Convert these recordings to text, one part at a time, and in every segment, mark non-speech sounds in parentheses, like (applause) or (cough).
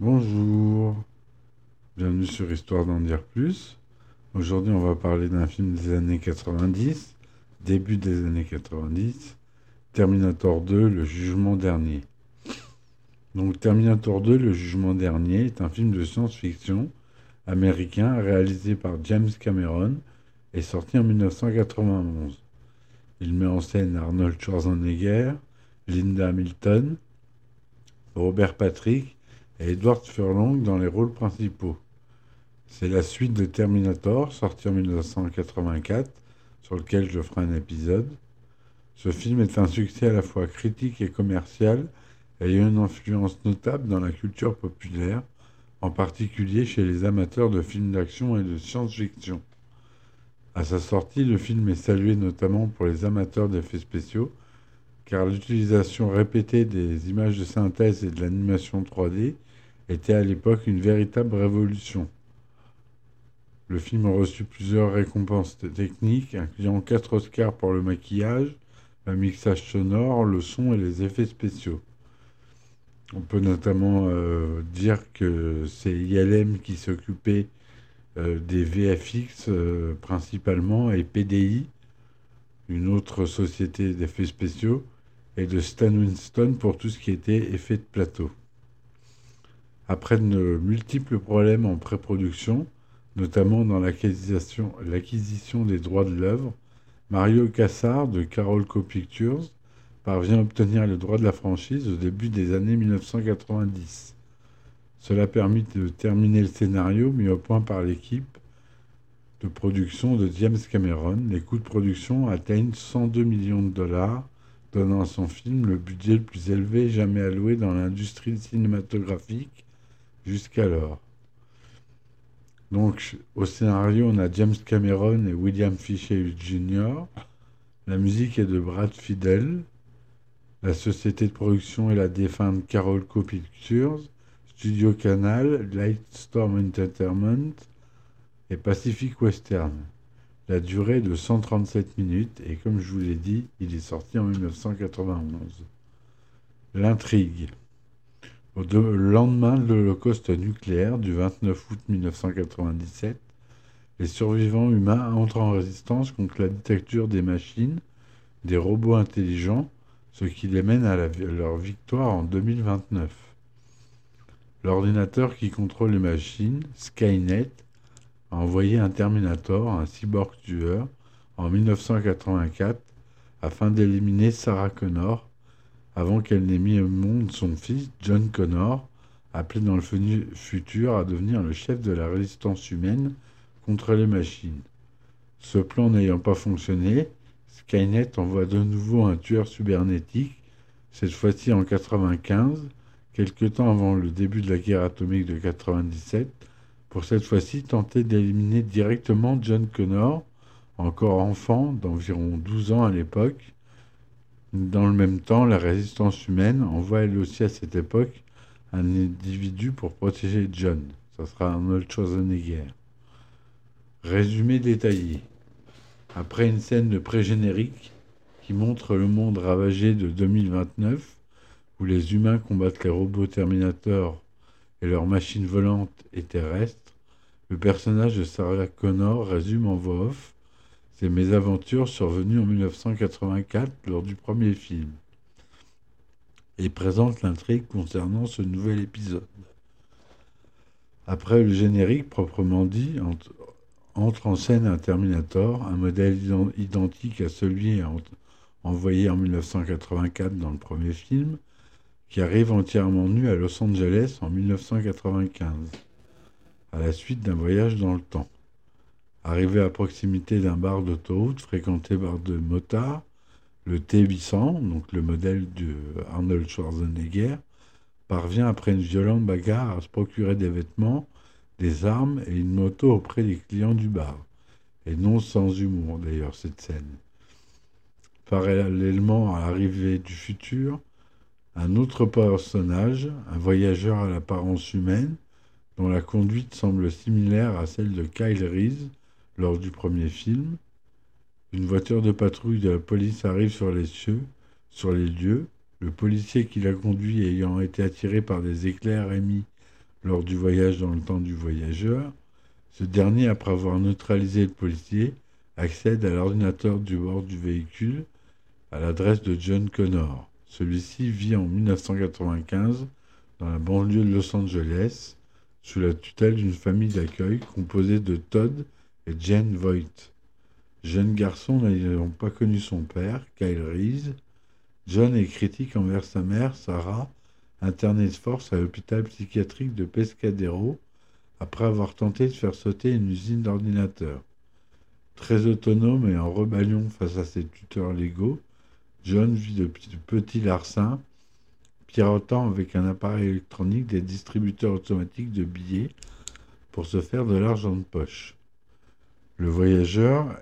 Bonjour, bienvenue sur Histoire d'en dire plus. Aujourd'hui, on va parler d'un film des années 90, début des années 90, Terminator 2, Le Jugement Dernier. Donc, Terminator 2, Le Jugement Dernier est un film de science-fiction américain réalisé par James Cameron et sorti en 1991. Il met en scène Arnold Schwarzenegger, Linda Hamilton, Robert Patrick et Edward Furlong dans les rôles principaux. C'est la suite de Terminator, sorti en 1984, sur lequel je ferai un épisode. Ce film est un succès à la fois critique et commercial, ayant une influence notable dans la culture populaire, en particulier chez les amateurs de films d'action et de science-fiction. À sa sortie, le film est salué notamment pour les amateurs d'effets spéciaux, car l'utilisation répétée des images de synthèse et de l'animation 3D était à l'époque une véritable révolution. Le film a reçu plusieurs récompenses techniques, incluant quatre Oscars pour le maquillage, le mixage sonore, le son et les effets spéciaux. On peut notamment euh, dire que c'est ILM qui s'occupait euh, des VFX euh, principalement et PDI, une autre société d'effets spéciaux, et de Stan Winston pour tout ce qui était effet de plateau. Après de multiples problèmes en pré-production, notamment dans l'acquisition des droits de l'œuvre, Mario Cassar de Carolco Pictures parvient à obtenir les droits de la franchise au début des années 1990. Cela permet de terminer le scénario mis au point par l'équipe de production de James Cameron. Les coûts de production atteignent 102 millions de dollars, donnant à son film le budget le plus élevé jamais alloué dans l'industrie cinématographique jusqu'alors. Donc, au scénario, on a James Cameron et William Fisher Jr. La musique est de Brad Fidel. La société de production est la défunte Carolco Pictures. Studio Canal, Lightstorm Entertainment et Pacific Western. La durée est de 137 minutes et comme je vous l'ai dit, il est sorti en 1991. L'intrigue. Au lendemain de l'Holocauste nucléaire du 29 août 1997, les survivants humains entrent en résistance contre la dictature des machines, des robots intelligents, ce qui les mène à, leur victoire en 2029. L'ordinateur qui contrôle les machines, Skynet, a envoyé un Terminator, un cyborg tueur, en 1984 afin d'éliminer Sarah Connor, avant qu'elle n'ait mis au monde son fils, John Connor, appelé dans le futur à devenir le chef de la résistance humaine contre les machines. Ce plan n'ayant pas fonctionné, Skynet envoie de nouveau un tueur cybernétique, cette fois-ci en 95, quelque temps avant le début de la guerre atomique de 97, pour cette fois-ci tenter d'éliminer directement John Connor, encore enfant d'environ 12 ans à l'époque, dans le même temps, la résistance humaine envoie elle aussi à cette époque un individu pour protéger John. Ça sera Arnold Schwarzenegger. Résumé détaillé. Après une scène de pré-générique qui montre le monde ravagé de 2029, où les humains combattent les robots Terminator et leurs machines volantes et terrestres, le personnage de Sarah Connor résume en voix off ces mésaventures survenues en 1984 lors du premier film et présente l'intrigue concernant ce nouvel épisode. Après le générique proprement dit, entre en scène un Terminator, un modèle identique à celui envoyé en 1984 dans le premier film, qui arrive entièrement nu à Los Angeles en 1995, à la suite d'un voyage dans le temps. Arrivé à proximité d'un bar d'autoroute fréquenté par de motards, le T800, donc le modèle de Arnold Schwarzenegger, parvient après une violente bagarre à se procurer des vêtements, des armes et une moto auprès des clients du bar. Et non sans humour d'ailleurs cette scène. Parallèlement à l'arrivée du futur, un autre personnage, un voyageur à l'apparence humaine, dont la conduite semble similaire à celle de Kyle Reese, lors du premier film. Une voiture de patrouille de la police arrive sur les cieux, sur les lieux. Le policier qui l'a conduit ayant été attiré par des éclairs émis lors du voyage dans le temps du voyageur. Ce dernier, après avoir neutralisé le policier, accède à l'ordinateur du bord du véhicule à l'adresse de John Connor. Celui-ci vit en 1995 dans la banlieue de Los Angeles sous la tutelle d'une famille d'accueil composée de Todd et Jane Voight. Jeune garçon n'ayant pas connu son père, Kyle Reese, John est critique envers sa mère, Sarah, internée de force à l'hôpital psychiatrique de Pescadero après avoir tenté de faire sauter une usine d'ordinateurs. Très autonome et en rebellion face à ses tuteurs légaux, John vit de petits larcins, piratant avec un appareil électronique des distributeurs automatiques de billets pour se faire de l'argent de poche. Le voyageur,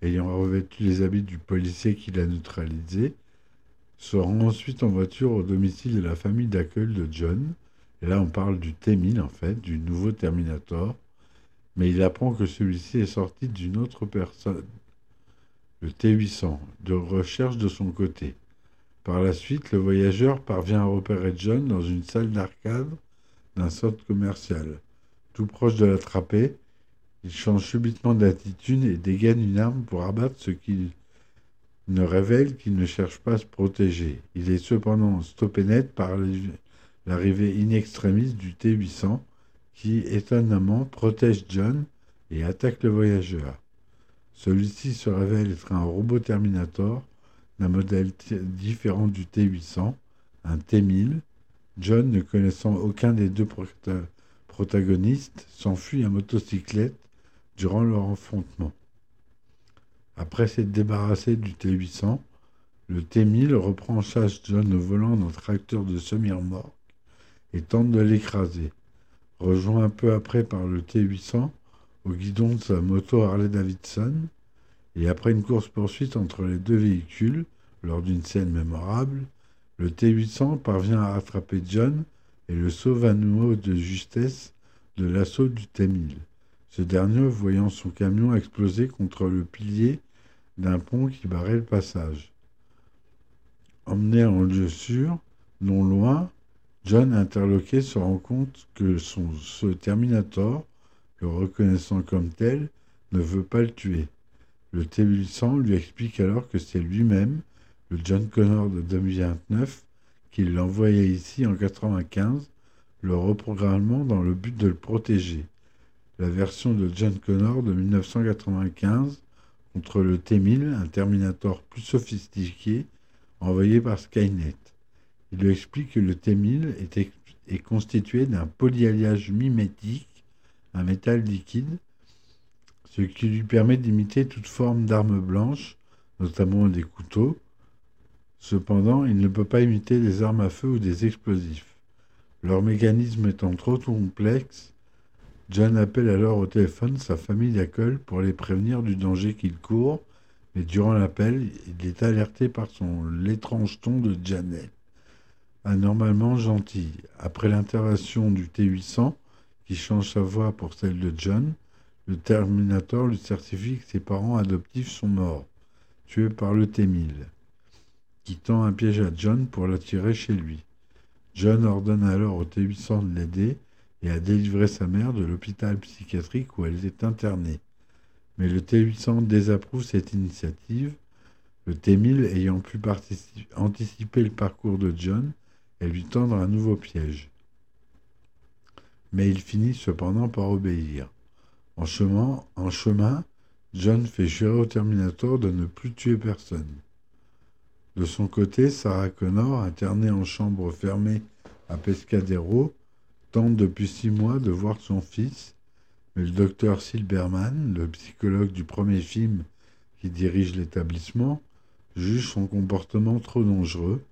ayant revêtu les habits du policier qui l'a neutralisé, se rend ensuite en voiture au domicile de la famille d'accueil de John. Et là, on parle du T-1000, en fait, du nouveau Terminator. Mais il apprend que celui-ci est sorti d'une autre personne, le T-800, de recherche de son côté. Par la suite, le voyageur parvient à repérer John dans une salle d'arcade d'un centre commercial. Tout proche de l'attraper, il change subitement d'attitude et dégaine une arme pour abattre ce qu'il ne révèle qu'il ne cherche pas à se protéger. Il est cependant stoppé net par l'arrivée in extremis du T-800 qui, étonnamment, protège John et attaque le voyageur. Celui-ci se révèle être un robot Terminator d'un modèle différent du T-800, un T-1000. John, ne connaissant aucun des deux protagonistes, s'enfuit à motocyclette durant leur affrontement. Après s'être débarrassé du T800, le T1000 reprend en chasse John au volant d'un tracteur de semi-remorque et tente de l'écraser. Rejoint un peu après par le T800 au guidon de sa moto Harley Davidson, et après une course-poursuite entre les deux véhicules, lors d'une scène mémorable, le T800 parvient à attraper John et le sauve à nouveau de justesse de l'assaut du T1000. Ce dernier voyant son camion exploser contre le pilier d'un pont qui barrait le passage. Emmené en lieu sûr, non loin, John interloqué se rend compte que son, ce Terminator, le reconnaissant comme tel, ne veut pas le tuer. Le T-800 lui explique alors que c'est lui-même, le John Connor de 2029, qui l'envoyait ici en 95, le reprogrammant dans le but de le protéger. La version de John Connor de 1995 contre le T-1000, un Terminator plus sophistiqué envoyé par Skynet. Il lui explique que le T-1000 est, constitué d'un polyalliage mimétique, un métal liquide, ce qui lui permet d'imiter toute forme d'arme blanche, notamment des couteaux. Cependant, il ne peut pas imiter des armes à feu ou des explosifs. Leur mécanisme étant trop complexe, John appelle alors au téléphone sa famille d'accueil pour les prévenir du danger qu'il court, mais durant l'appel, il est alerté par son l'étrange ton de Janet, anormalement gentil. Après l'intervention du T-800, qui change sa voix pour celle de John, le Terminator lui certifie que ses parents adoptifs sont morts, tués par le T-1000, qui tend un piège à John pour l'attirer chez lui. John ordonne alors au T-800 de l'aider, et a délivré sa mère de l'hôpital psychiatrique où elle est internée. Mais le T800 désapprouve cette initiative, le T1000 ayant pu anticiper le parcours de John et lui tendre un nouveau piège. Mais il finit cependant par obéir. En chemin, en chemin, John fait jurer au Terminator de ne plus tuer personne. De son côté, Sarah Connor, internée en chambre fermée à Pescadero, tente depuis six mois de voir son fils, mais le docteur Silberman, le psychologue du premier film qui dirige l'établissement, juge son comportement trop dangereux.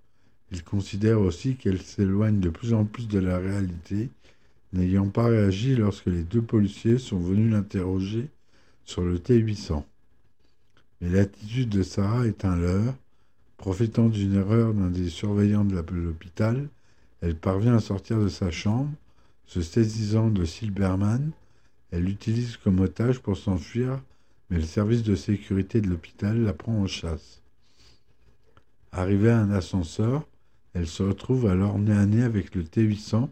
Il considère aussi qu'elle s'éloigne de plus en plus de la réalité, n'ayant pas réagi lorsque les deux policiers sont venus l'interroger sur le T-800. Mais l'attitude de Sarah est un leurre. Profitant d'une erreur d'un des surveillants de l'hôpital, elle parvient à sortir de sa chambre se saisissant de Silberman, elle l'utilise comme otage pour s'enfuir, mais le service de sécurité de l'hôpital la prend en chasse. Arrivée à un ascenseur, elle se retrouve alors nez à nez avec le T-800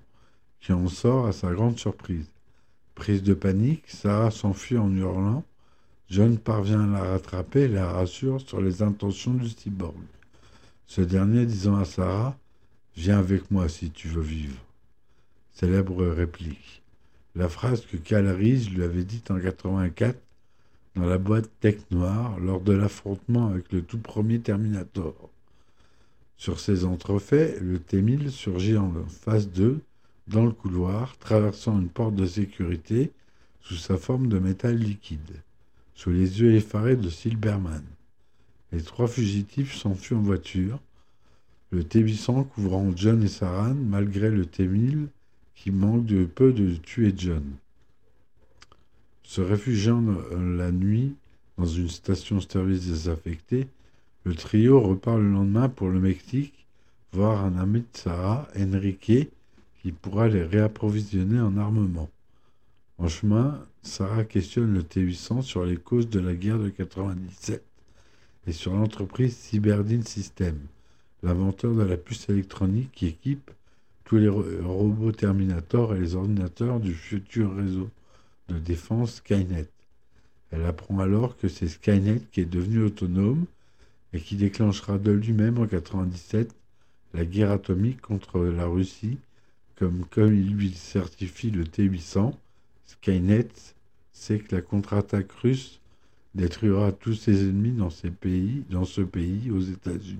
qui en sort à sa grande surprise. Prise de panique, Sarah s'enfuit en hurlant. John parvient à la rattraper et la rassure sur les intentions du cyborg. Ce dernier disant à Sarah Viens avec moi si tu veux vivre. Célèbre réplique. La phrase que Cal Reese lui avait dite en 84 dans la boîte Tech Noire lors de l'affrontement avec le tout premier Terminator. Sur ces entrefaits, le T-1000 surgit en phase 2 dans le couloir, traversant une porte de sécurité sous sa forme de métal liquide, sous les yeux effarés de Silberman. Les trois fugitifs s'enfuient en voiture, le T-800 couvrant John et Saran malgré le T-1000 qui manque de peu de tuer John. Se réfugiant la nuit dans une station-service désaffectée, le trio repart le lendemain pour le Mexique voir un ami de Sarah, Enrique, qui pourra les réapprovisionner en armement. En chemin, Sarah questionne le T-800 sur les causes de la guerre de 97 et sur l'entreprise Cyberdine System, l'inventeur de la puce électronique qui équipe tous les robots Terminator et les ordinateurs du futur réseau de défense Skynet. Elle apprend alors que c'est Skynet qui est devenu autonome et qui déclenchera de lui-même en 97 la guerre atomique contre la Russie, comme, il lui certifie le T-800, Skynet sait que la contre-attaque russe détruira tous ses ennemis dans, pays, dans ce pays, aux États-Unis.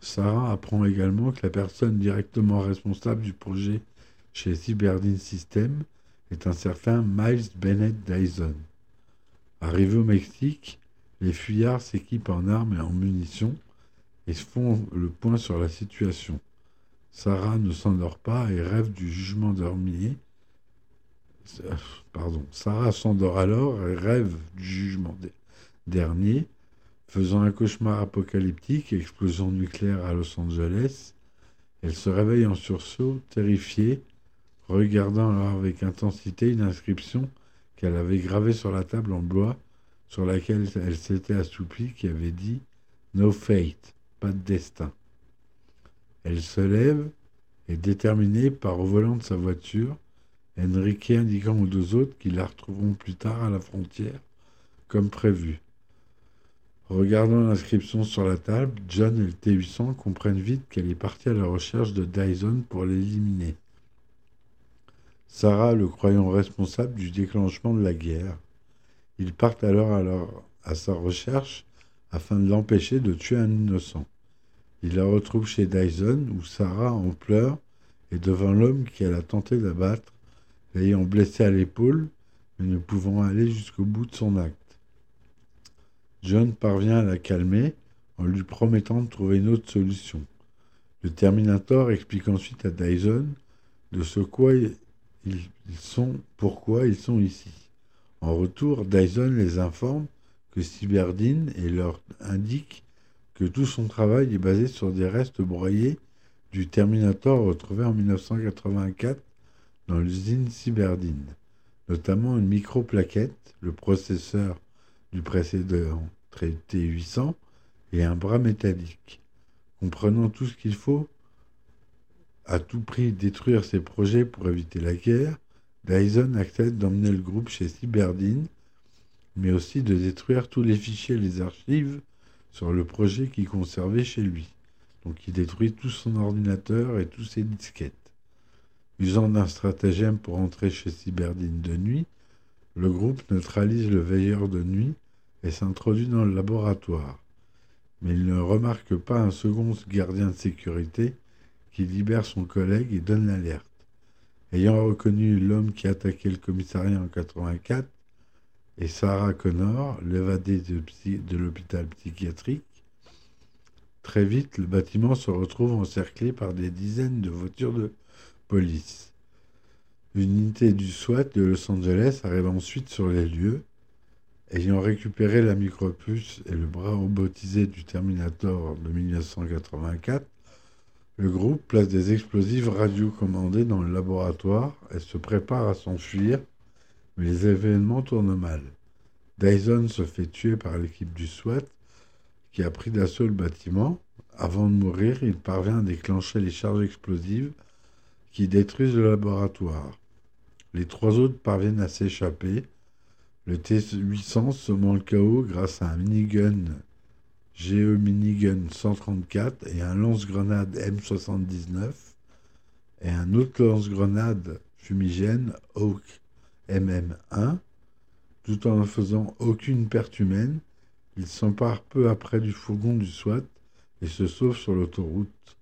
Sarah apprend également que la personne directement responsable du projet chez Cyberdine System est un certain Miles Bennett Dyson. Arrivé au Mexique, les fuyards s'équipent en armes et en munitions et font le point sur la situation. Sarah ne s'endort pas et rêve du jugement dernier. Pardon. Sarah s'endort alors et rêve du jugement dernier Faisant un cauchemar apocalyptique, explosion nucléaire à Los Angeles, elle se réveille en sursaut, terrifiée, regardant alors avec intensité une inscription qu'elle avait gravée sur la table en bois sur laquelle elle s'était assoupie qui avait dit No fate, pas de destin. Elle se lève et déterminée par au volant de sa voiture, Enrique indiquant aux deux autres qu'ils la retrouveront plus tard à la frontière, comme prévu. Regardant l'inscription sur la table, John et le T-800 comprennent vite qu'elle est partie à la recherche de Dyson pour l'éliminer. Sarah le croyant responsable du déclenchement de la guerre. Ils partent alors, à sa recherche afin de l'empêcher de tuer un innocent. Il la retrouve chez Dyson où Sarah en pleure est devant l'homme qu'elle a tenté d'abattre, l'ayant blessé à l'épaule, mais ne pouvant aller jusqu'au bout de son acte. John parvient à la calmer en lui promettant de trouver une autre solution. Le Terminator explique ensuite à Dyson de ce quoi ils sont, pourquoi ils sont ici. En retour, Dyson les informe que Cyberdine et leur indique que tout son travail est basé sur des restes broyés du Terminator retrouvé en 1984 dans l'usine Cyberdine, notamment une micro-plaquette, le processeur du précédent traité 800 et un bras métallique. Comprenant tout ce qu'il faut à tout prix détruire ses projets pour éviter la guerre, Dyson accepte d'emmener le groupe chez Cyberdine, mais aussi de détruire tous les fichiers et les archives sur le projet qu'il conservait chez lui. Donc il détruit tout son ordinateur et tous ses disquettes. Usant d'un stratagème pour entrer chez Cyberdine de nuit, le groupe neutralise le veilleur de nuit et s'introduit dans le laboratoire. Mais il ne remarque pas un second gardien de sécurité qui libère son collègue et donne l'alerte. Ayant reconnu l'homme qui attaquait le commissariat en 84 et Sarah Connor, l'évadée de, de l'hôpital psychiatrique, très vite le bâtiment se retrouve encerclé par des dizaines de voitures de police. Une unité du SWAT de Los Angeles arrive ensuite sur les lieux Ayant récupéré la micropuce et le bras robotisé du Terminator de 1984, le groupe place des explosifs radiocommandés dans le laboratoire et se prépare à s'enfuir, mais les événements tournent mal. Dyson se fait tuer par l'équipe du SWAT qui a pris d'assaut le bâtiment. Avant de mourir, il parvient à déclencher les charges explosives qui détruisent le laboratoire. Les trois autres parviennent à s'échapper. Le T-800 semant le chaos grâce à un minigun GE Minigun 134 et un lance-grenade M79 et un autre lance-grenade fumigène Hawk MM1. Tout en ne faisant aucune perte humaine, il s'empare peu après du fourgon du SWAT et se sauve sur l'autoroute.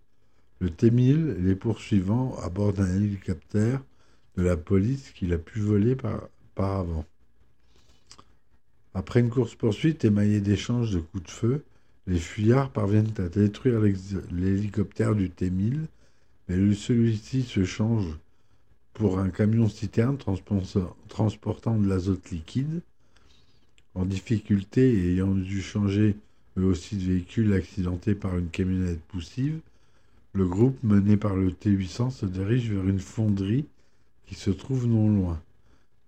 Le T-1000, les poursuivant à bord d'un hélicoptère de la police qu'il a pu voler par, par avant. Après une course-poursuite émaillée d'échanges de coups de feu, les fuyards parviennent à détruire l'hélicoptère du T-1000, mais celui-ci se change pour un camion-citerne transportant de l'azote liquide. En difficulté et ayant dû changer eux aussi de véhicule accidenté par une camionnette poussive, le groupe mené par le T-800 se dirige vers une fonderie qui se trouve non loin.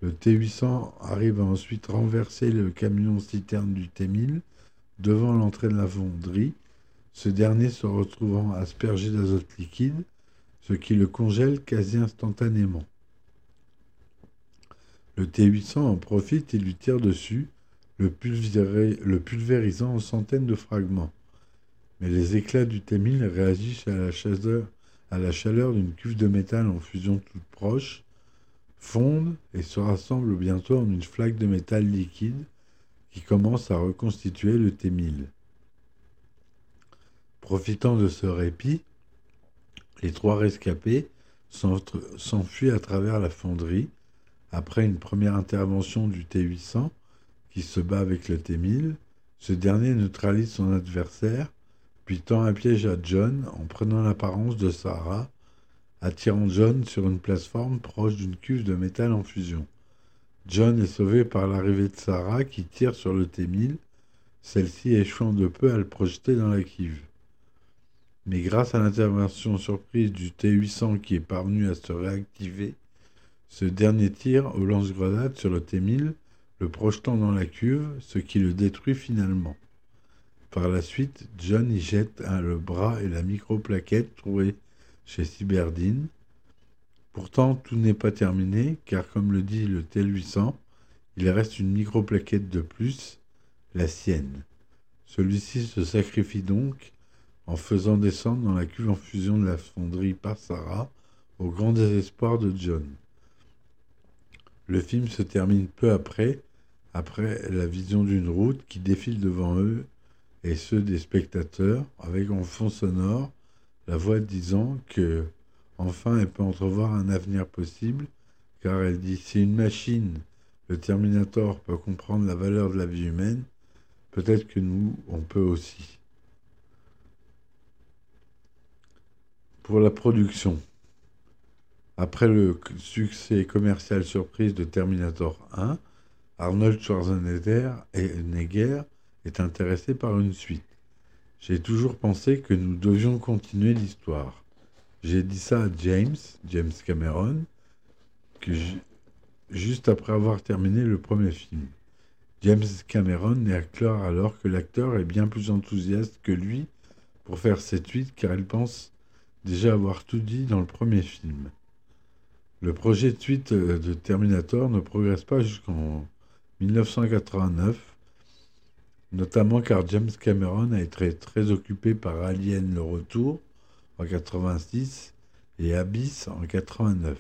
Le T-800 arrive à ensuite renverser le camion-citerne du T-1000 devant l'entrée de la fonderie, ce dernier se retrouvant aspergé d'azote liquide, ce qui le congèle quasi instantanément. Le T-800 en profite et lui tire dessus, le, pulvérisant en centaines de fragments. Mais les éclats du T-1000 réagissent à la chaleur, à la chaleur d'une cuve de métal en fusion toute proche, fondent et se rassemblent bientôt en une flaque de métal liquide qui commence à reconstituer le T-1000. Profitant de ce répit, les trois rescapés s'enfuient à travers la fonderie après une première intervention du T-800 qui se bat avec le T-1000. Ce dernier neutralise son adversaire, puis tend un piège à John en prenant l'apparence de Sarah, attirant John sur une plateforme proche d'une cuve de métal en fusion. John est sauvé par l'arrivée de Sarah qui tire sur le T-1000, celle-ci échouant de peu à le projeter dans la cuve. Mais grâce à l'intervention surprise du T-800 qui est parvenu à se réactiver, ce dernier tire au lance-grenade sur le T-1000, le projetant dans la cuve, ce qui le détruit finalement. Par la suite, John y jette le bras et la micro-plaquette trouvée chez Cyberdine, Pourtant, tout n'est pas terminé, car comme le dit le T800, il reste une microplaquette de plus, la sienne. Celui-ci se sacrifie donc en faisant descendre dans la cuve en fusion de la fonderie par Sarah, au grand désespoir de John. Le film se termine peu après, après la vision d'une route qui défile devant eux et ceux des spectateurs, avec en fond sonore la voix disant que Enfin, elle peut entrevoir un avenir possible, car elle dit si une machine, le Terminator, peut comprendre la valeur de la vie humaine, peut-être que nous, on peut aussi. Pour la production, après le succès commercial surprise de Terminator 1, Arnold Schwarzenegger est intéressé par une suite. J'ai toujours pensé que nous devions continuer l'histoire. J'ai dit ça à James, James Cameron, juste après avoir terminé le premier film. James Cameron déclare alors que l'acteur est bien plus enthousiaste que lui pour faire cette suite car il pense déjà avoir tout dit dans le premier film. Le projet de suite euh, de Terminator ne progresse pas jusqu'en 1989, notamment car James Cameron a été très occupé par Alien le Retour, en 86 et Abyss en 89.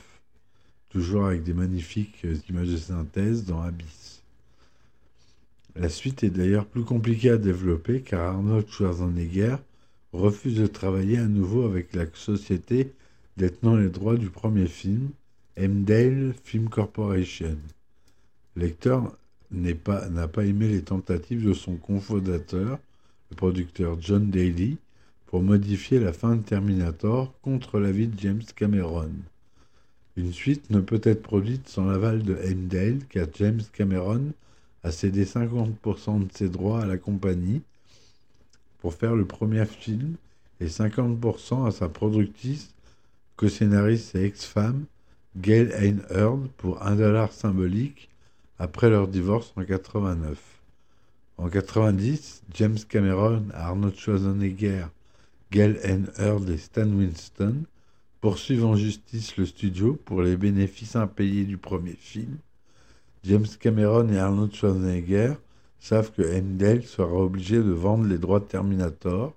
Toujours avec des magnifiques images de synthèse dans Abyss. La suite est d'ailleurs plus compliquée à développer car Arnold Schwarzenegger refuse de travailler à nouveau avec la société détenant les droits du premier film, Mdale Film Corporation. Lecteur n'a pas, aimé les tentatives de son cofondateur, le producteur John Daly, pour modifier la fin de Terminator contre l'avis de James Cameron. Une suite ne peut être produite sans l'aval de Heimdall car James Cameron a cédé 50% de ses droits à la compagnie pour faire le premier film et 50% à sa productrice, co-scénariste et ex-femme, Gail Einhard, pour un dollar symbolique après leur divorce en 89. En 90, James Cameron, Arnold Schwarzenegger Gail N. Earl et Stan Winston poursuivent en justice le studio pour les bénéfices impayés du premier film. James Cameron et Arnold Schwarzenegger savent que Endel sera obligé de vendre les droits de Terminator,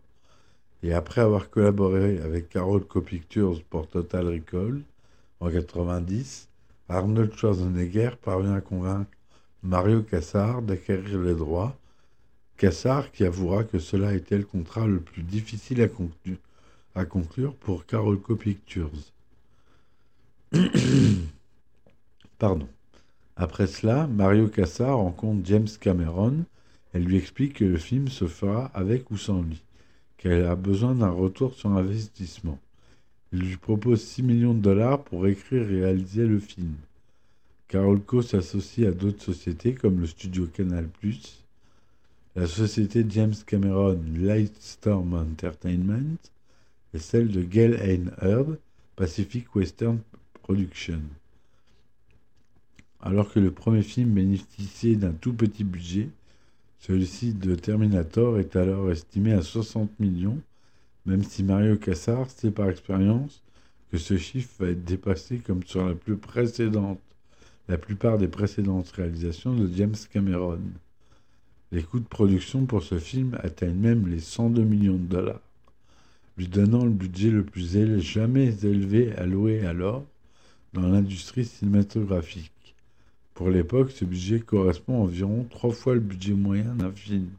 et après avoir collaboré avec Carol Co-Pictures pour Total Recall en 90, Arnold Schwarzenegger parvient à convaincre Mario Cassar d'acquérir les droits. Cassar qui avouera que cela était le contrat le plus difficile à, conclure, pour Carolco Pictures. (coughs) Pardon. Après cela, Mario Cassar rencontre James Cameron et lui explique que le film se fera avec ou sans lui, qu'elle a besoin d'un retour sur investissement. Il lui propose 6 millions de dollars pour écrire et réaliser le film. Carolco s'associe à d'autres sociétés comme le studio Canal+, la société James Cameron Lightstorm Entertainment et celle de Gale Heard Pacific Western Production. Alors que le premier film bénéficiait d'un tout petit budget, celui-ci de Terminator est alors estimé à 60 millions, même si Mario Cassar sait par expérience que ce chiffre va être dépassé comme sur la plus précédente la plupart des précédentes réalisations de James Cameron. Les coûts de production pour ce film atteignent même les 102 millions de dollars, lui donnant le budget le plus jamais élevé alloué alors dans l'industrie cinématographique. Pour l'époque, ce budget correspond à environ trois fois le budget moyen d'un film.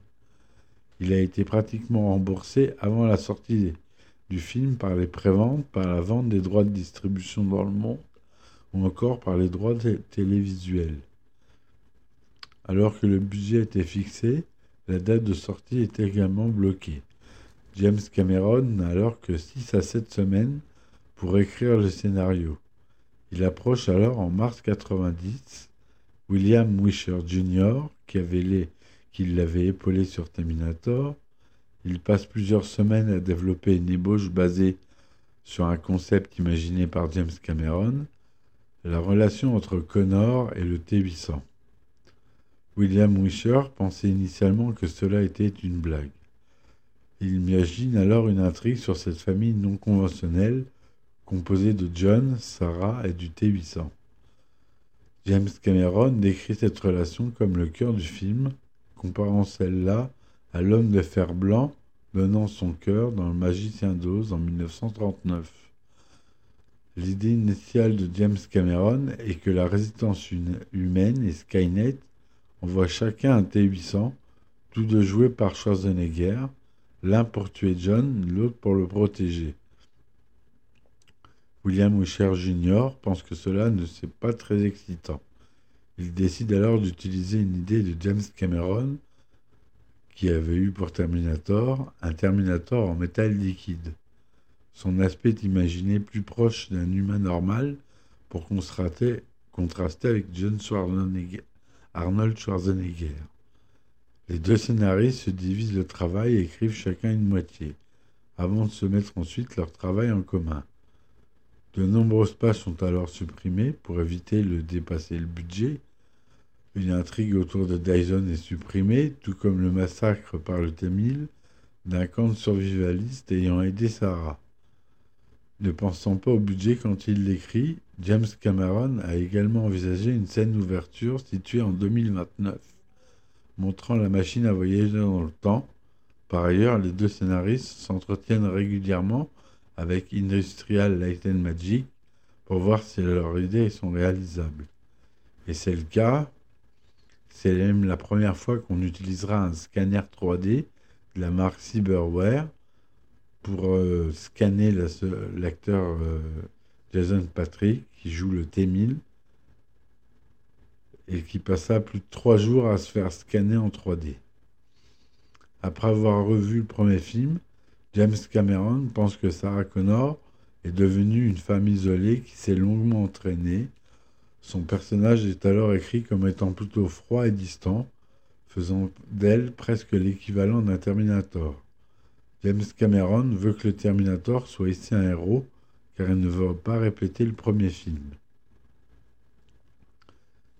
Il a été pratiquement remboursé avant la sortie du film par les préventes, par la vente des droits de distribution dans le monde ou encore par les droits télévisuels. Alors que le budget était fixé, la date de sortie est également bloquée. James Cameron n'a alors que 6 à 7 semaines pour écrire le scénario. Il approche alors en mars 90 William Wisher Jr., qui, avait qui l'avait épaulé sur Terminator. Il passe plusieurs semaines à développer une ébauche basée sur un concept imaginé par James Cameron la relation entre Connor et le T-800. William Wisher pensait initialement que cela était une blague. Il imagine alors une intrigue sur cette famille non conventionnelle composée de John, Sarah et du T-800. James Cameron décrit cette relation comme le cœur du film, comparant celle-là à l'homme de fer blanc donnant son cœur dans Le Magicien d'Oz en 1939. L'idée initiale de James Cameron est que la résistance humaine et Skynet envoient chacun un T-800, tous deux joués par Schwarzenegger, l'un pour tuer John, l'autre pour le protéger. William Wisher Jr. pense que cela ne c'est pas très excitant. Il décide alors d'utiliser une idée de James Cameron qui avait eu pour Terminator un Terminator en métal liquide. Son aspect est imaginé plus proche d'un humain normal pour contraster, avec John Arnold Schwarzenegger. Les deux scénaristes se divisent le travail et écrivent chacun une moitié, avant de se mettre ensuite leur travail en commun. De nombreuses pages sont alors supprimées pour éviter de dépasser le budget. Une intrigue autour de Dyson est supprimée, tout comme le massacre par le Tamil d'un camp de ayant aidé Sarah. Ne pensant pas au budget quand il l'écrit, James Cameron a également envisagé une scène d'ouverture située en 2029, montrant la machine à voyager dans le temps. Par ailleurs, les deux scénaristes s'entretiennent régulièrement avec Industrial Light and Magic pour voir si leurs idées sont réalisables. Et c'est le cas. C'est même la première fois qu'on utilisera un scanner 3D de la marque Cyberware pour euh, scanner l'acteur euh, Jason Patrick qui joue le T-1000 et qui passa plus de trois jours à se faire scanner en 3D. Après avoir revu le premier film, James Cameron pense que Sarah Connor est devenue une femme isolée qui s'est longuement entraînée. Son personnage est alors écrit comme étant plutôt froid et distant, faisant d'elle presque l'équivalent d'un Terminator. James Cameron veut que le Terminator soit ici un héros, car il ne veut pas répéter le premier film.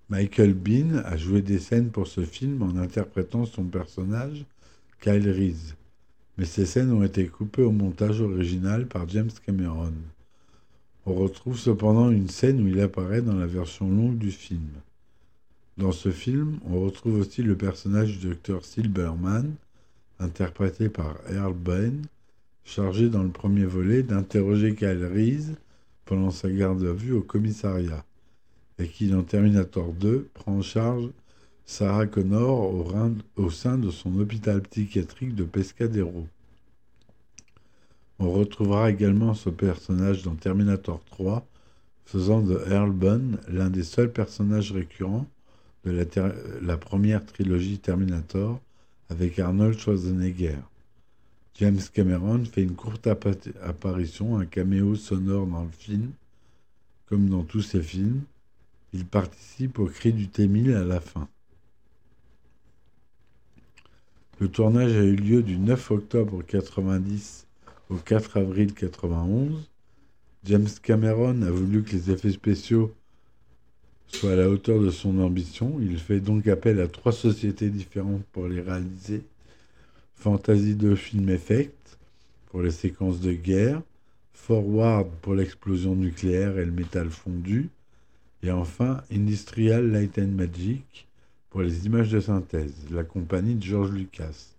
Michael Bean a joué des scènes pour ce film en interprétant son personnage, Kyle Reese, mais ces scènes ont été coupées au montage original par James Cameron. On retrouve cependant une scène où il apparaît dans la version longue du film. Dans ce film, on retrouve aussi le personnage du docteur Silberman, interprété par Earl Ben, chargé dans le premier volet d'interroger Kyle Reese pendant sa garde à vue au commissariat, et qui, dans Terminator 2, prend en charge Sarah Connor au sein de son hôpital psychiatrique de Pescadero. On retrouvera également ce personnage dans Terminator 3, faisant de Earl l'un des seuls personnages récurrents de la, première trilogie Terminator avec Arnold Schwarzenegger. James Cameron fait une courte apparition, un caméo sonore dans le film. Comme dans tous ses films, il participe au cri du T-1000 à la fin. Le tournage a eu lieu du 9 octobre 90 au 4 avril 91. James Cameron a voulu que les effets spéciaux soient à la hauteur de son ambition. Il fait donc appel à trois sociétés différentes pour les réaliser. Fantasy de Film Effect pour les séquences de guerre, Forward pour l'explosion nucléaire et le métal fondu, et enfin Industrial Light and Magic pour les images de synthèse, la compagnie de George Lucas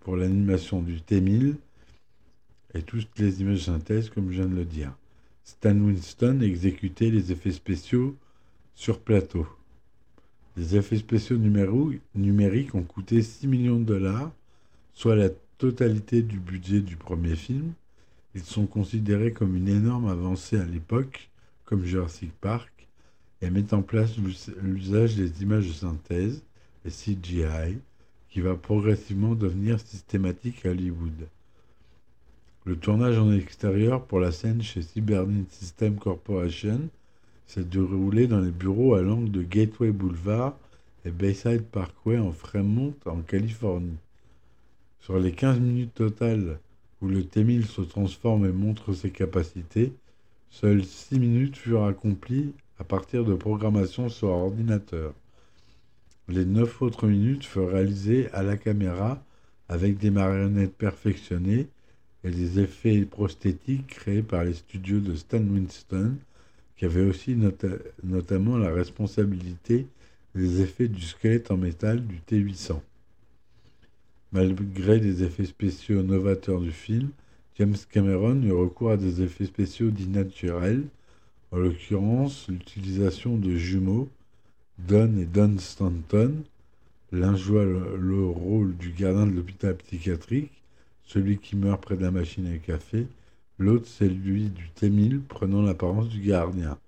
pour l'animation du T-1000 et toutes les images de synthèse comme je viens de le dire. Stan Winston exécutait les effets spéciaux sur plateau. Les effets spéciaux numériques ont coûté 6 millions de dollars, soit la totalité du budget du premier film. Ils sont considérés comme une énorme avancée à l'époque, comme Jurassic Park, et met en place l'usage des images de synthèse, les CGI, qui va progressivement devenir systématique à Hollywood. Le tournage en extérieur pour la scène chez Cybernet System Corporation s'est déroulé dans les bureaux à l'angle de Gateway Boulevard et Bayside Parkway en Fremont, en Californie. Sur les 15 minutes totales où le T-1000 se transforme et montre ses capacités, seules 6 minutes furent accomplies à partir de programmation sur ordinateur. Les neuf autres minutes furent réalisées à la caméra avec des marionnettes perfectionnées et des effets prosthétiques créés par les studios de Stan Winston, qui avait aussi notamment la responsabilité des effets du squelette en métal du T800. Malgré des effets spéciaux novateurs du film, James Cameron eut recours à des effets spéciaux dits naturels, en l'occurrence l'utilisation de jumeaux, Don et Don Stanton. L'un joua le, rôle du gardien de l'hôpital psychiatrique, celui qui meurt près de la machine à café, l'autre celui du T-1000 prenant l'apparence du gardien,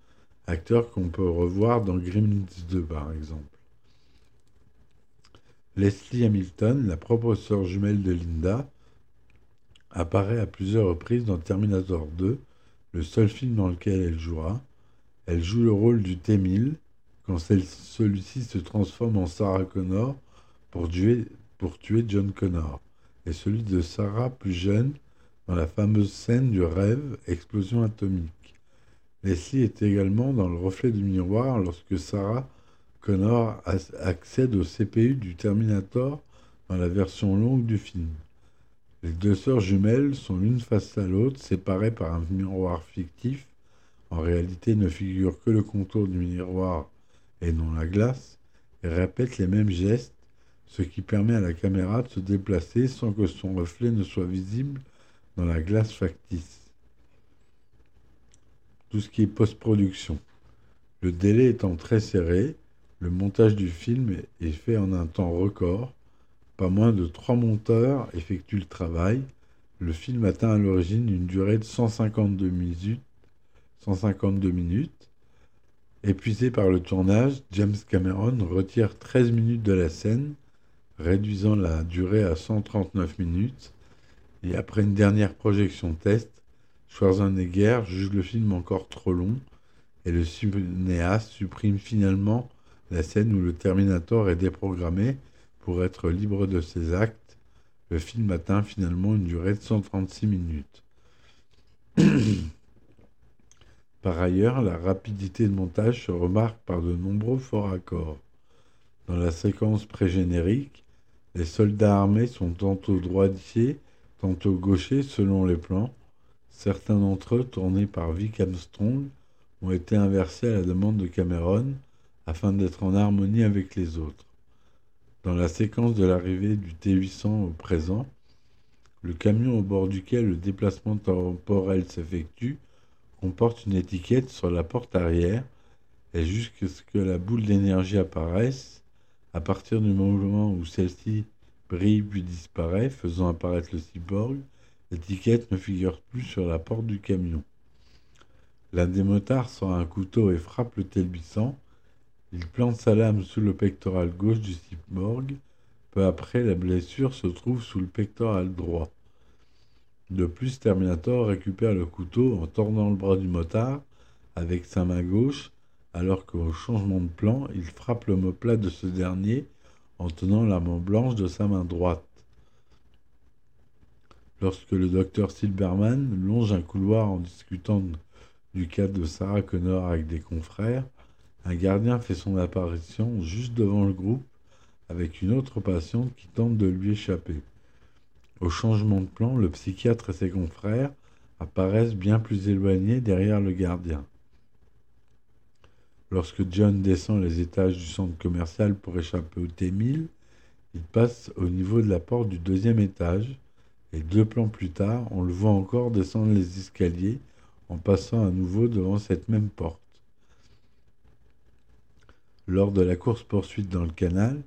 acteur qu'on peut revoir dans Gremlins 2 par exemple. Leslie Hamilton, la propre sœur jumelle de Linda, apparaît à plusieurs reprises dans Terminator 2, le seul film dans lequel elle jouera. Elle joue le rôle du T-1000 quand celui-ci se transforme en Sarah Connor pour tuer John Connor, et celui de Sarah plus jeune dans la fameuse scène du rêve Explosion atomique. Leslie est également dans le reflet du miroir lorsque Sarah Connor accède au CPU du Terminator dans la version longue du film. Les deux sœurs jumelles sont l'une face à l'autre, séparées par un miroir fictif. En réalité, ne figure que le contour du miroir et non la glace, et répètent les mêmes gestes, ce qui permet à la caméra de se déplacer sans que son reflet ne soit visible dans la glace factice. Tout ce qui est post-production. Le délai étant très serré, le montage du film est fait en un temps record pas moins de trois monteurs effectuent le travail. Le film atteint à l'origine une durée de 152 minutes. 152 minutes. Épuisé par le tournage, James Cameron retire 13 minutes de la scène, réduisant la durée à 139 minutes. Et après une dernière projection test, Schwarzenegger juge le film encore trop long et le cinéaste supprime finalement la scène où le Terminator est déprogrammé pour être libre de ses actes, le film atteint finalement une durée de 136 minutes. (coughs) par ailleurs, la rapidité de montage se remarque par de nombreux forts accords. Dans la séquence pré-générique, les soldats armés sont tantôt droitiers, tantôt gauchers selon les plans. Certains d'entre eux, tournés par Vic Armstrong, ont été inversés à la demande de Cameron afin d'être en harmonie avec les autres. Dans la séquence de l'arrivée du T800 au présent, le camion au bord duquel le déplacement temporel s'effectue comporte une étiquette sur la porte arrière et jusqu'à ce que la boule d'énergie apparaisse, à partir du moment où celle-ci brille puis disparaît, faisant apparaître le cyborg, l'étiquette ne figure plus sur la porte du camion. L'un des motards sort un couteau et frappe le T800. Il plante sa lame sous le pectoral gauche du cyborg. Peu après, la blessure se trouve sous le pectoral droit. De plus, Terminator récupère le couteau en tordant le bras du motard avec sa main gauche, alors qu'au changement de plan, il frappe le plat de ce dernier en tenant la main blanche de sa main droite. Lorsque le docteur Silberman longe un couloir en discutant du cas de Sarah Connor avec des confrères, un gardien fait son apparition juste devant le groupe avec une autre patiente qui tente de lui échapper. Au changement de plan, le psychiatre et ses confrères apparaissent bien plus éloignés derrière le gardien. Lorsque John descend les étages du centre commercial pour échapper au T-1000, il passe au niveau de la porte du deuxième étage, et deux plans plus tard, on le voit encore descendre les escaliers en passant à nouveau devant cette même porte. Lors de la course-poursuite dans le canal,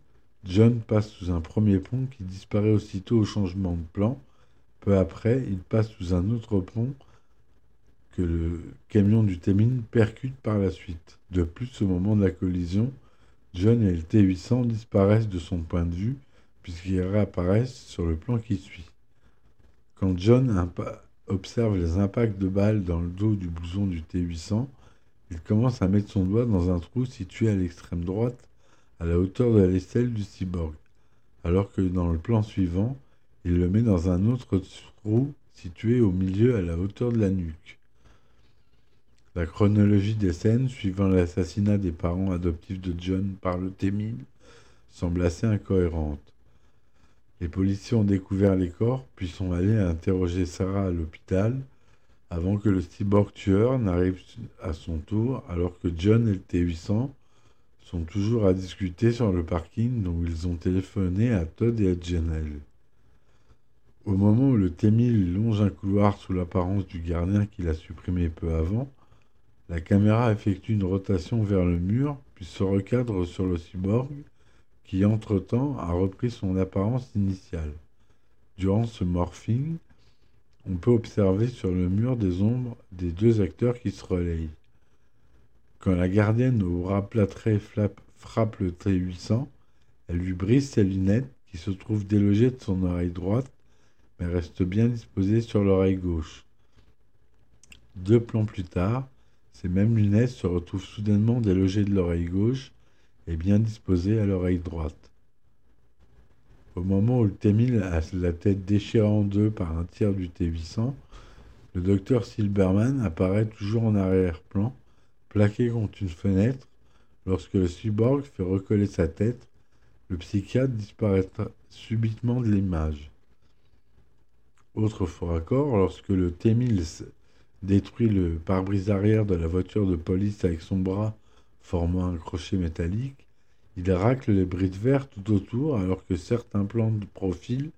John passe sous un premier pont qui disparaît aussitôt au changement de plan. Peu après, il passe sous un autre pont que le camion du Témine percute par la suite. De plus, au moment de la collision, John et le T-800 disparaissent de son point de vue puisqu'ils réapparaissent sur le plan qui suit. Quand John observe les impacts de balles dans le dos du blouson du T-800, il commence à mettre son doigt dans un trou situé à l'extrême droite à la hauteur de l'aisselle du cyborg, alors que dans le plan suivant, il le met dans un autre trou situé au milieu à la hauteur de la nuque. La chronologie des scènes suivant l'assassinat des parents adoptifs de John par le Témine semble assez incohérente. Les policiers ont découvert les corps, puis sont allés interroger Sarah à l'hôpital, avant que le cyborg tueur n'arrive à son tour, alors que John et le T-800 sont toujours à discuter sur le parking dont ils ont téléphoné à Todd et à Janelle. Au moment où le T-1000 longe un couloir sous l'apparence du gardien qu'il a supprimé peu avant, la caméra effectue une rotation vers le mur, puis se recadre sur le cyborg, qui entre-temps a repris son apparence initiale. Durant ce morphing, on peut observer sur le mur des ombres des deux acteurs qui se relayent. Quand la gardienne au bras plâtré frappe le T800, elle lui brise ses lunettes qui se trouvent délogées de son oreille droite, mais restent bien disposées sur l'oreille gauche. Deux plans plus tard, ces mêmes lunettes se retrouvent soudainement délogées de l'oreille gauche et bien disposées à l'oreille droite. Au moment où le T-1000 a la tête déchirée en deux par un tir du T-800, le docteur Silberman apparaît toujours en arrière-plan plaqué contre une fenêtre, lorsque le cyborg fait recoller sa tête, le psychiatre disparaîtra subitement de l'image. Autre faux raccord, lorsque le T-1000 détruit le pare-brise arrière de la voiture de police avec son bras formant un crochet métallique, il racle les brides verts tout autour alors que certains plans de profil,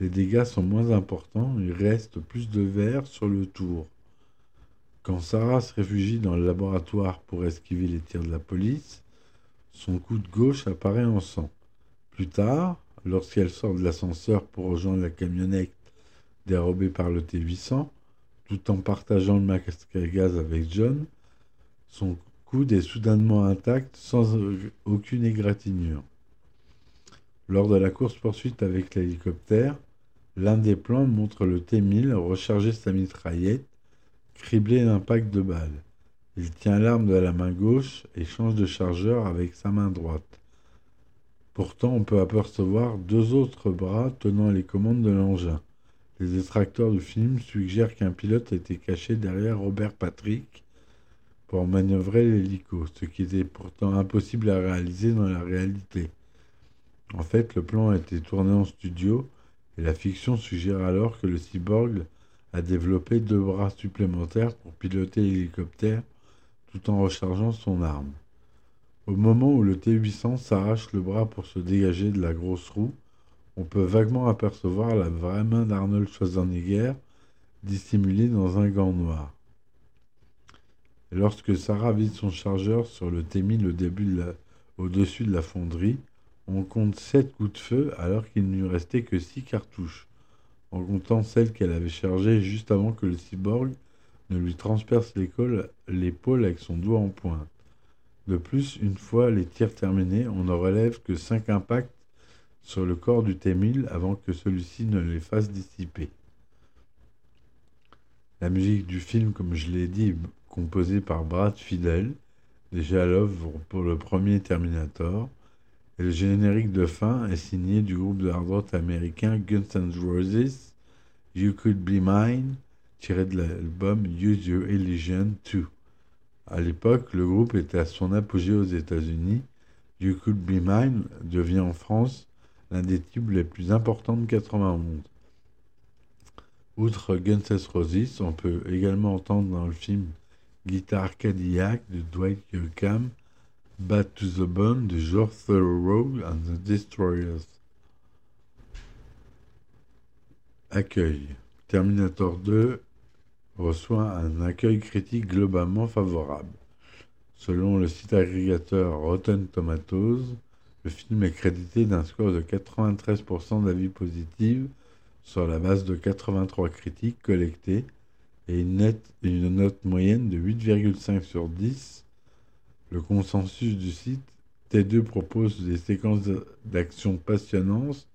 les dégâts sont moins importants, il reste plus de verre sur le tour. Quand Sarah se réfugie dans le laboratoire pour esquiver les tirs de la police, son coup de gauche apparaît en sang. Plus tard, lorsqu'elle sort de l'ascenseur pour rejoindre la camionnette dérobée par le T800, tout en partageant le masque à gaz avec John, son coude est soudainement intact sans aucune égratignure. Lors de la course-poursuite avec l'hélicoptère, l'un des plans montre le T-1000 recharger sa mitraillette criblé d'un pack de balles. Il tient l'arme de la main gauche et change de chargeur avec sa main droite. Pourtant, on peut apercevoir deux autres bras tenant les commandes de l'engin. Les détracteurs du film suggèrent qu'un pilote était caché derrière Robert Patrick pour manœuvrer l'hélico, ce qui était pourtant impossible à réaliser dans la réalité. En fait, le plan a été tourné en studio et la fiction suggère alors que le cyborg a développé deux bras supplémentaires pour piloter l'hélicoptère tout en rechargeant son arme. Au moment où le T-800 s'arrache le bras pour se dégager de la grosse roue, on peut vaguement apercevoir la vraie main d'Arnold Schwarzenegger dissimulée dans un gant noir. lorsque Sarah vide son chargeur sur le T-1000 au début au-dessus de la fonderie, on compte sept coups de feu alors qu'il ne lui restait que six cartouches, en comptant celles qu'elle avait chargées juste avant que le cyborg ne lui transperce l'épaule avec son doigt en pointe. De plus, une fois les tirs terminés, on ne relève que cinq impacts sur le corps du T-1000 avant que celui-ci ne les fasse dissiper. La musique du film, comme je l'ai dit, est composée par Brad Fidel, déjà à l'œuvre pour le premier Terminator, et le générique de fin est signé du groupe de hard rock américain Guns N' Roses, You Could Be Mine, tiré de l'album Use Your Illusion 2. À l'époque, le groupe était à son apogée aux États-Unis. You Could Be Mine devient en France l'un des tubes les plus importants de 91. Outre Guns N' Roses, on peut également entendre dans le film Guitar Cadillac de Dwight Yoakam, Bad to the Bone de George Thorogood and the Destroyers. Accueil. Terminator 2 reçoit un accueil critique globalement favorable. Selon le site agrégateur Rotten Tomatoes, le film est crédité d'un score de 93% d'avis positifs sur la base de 83 critiques collectées et une, une note moyenne de 8,5 sur 10. Le consensus du site T2 propose des séquences d'action passionnantes